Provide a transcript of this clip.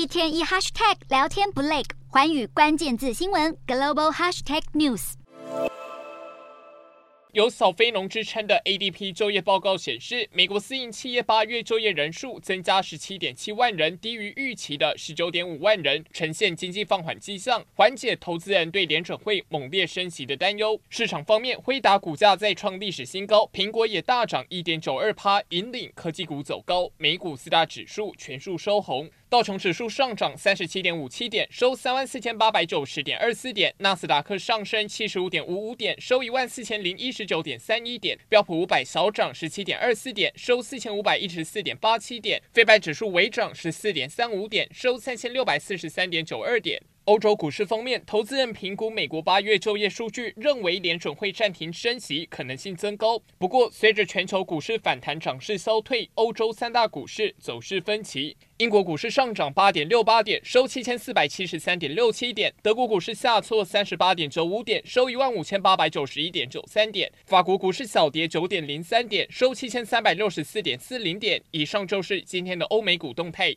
一天一 hashtag 聊天不累，环宇关键字新闻 global hashtag news。有“小非农”之称的 ADP 就业报告显示，美国私营企业八月就业人数增加十七点七万人，低于预期的十九点五万人，呈现经济放缓迹象，缓解投资人对联准会猛烈升息的担忧。市场方面，辉达股价再创历史新高，苹果也大涨一点九二趴，引领科技股走高，美股四大指数全数收红。道琼指数上涨三十七点五七点，收三万四千八百九十点二四点；纳斯达克上升七十五点五五点，收一万四千零一十九点三一点；标普五百小涨十七点二四点，收四千五百一十四点八七点；非白指数微涨十四点三五点，收三千六百四十三点九二点。欧洲股市方面，投资人评估美国八月就业数据，认为联准会暂停升息可能性增高。不过，随着全球股市反弹涨势消退，欧洲三大股市走势分歧。英国股市上涨八点六八点，收七千四百七十三点六七点；德国股市下挫三十八点九五点，收一万五千八百九十一点九三点；法国股市小跌九点零三点，收七千三百六十四点四零点。以上就是今天的欧美股动态。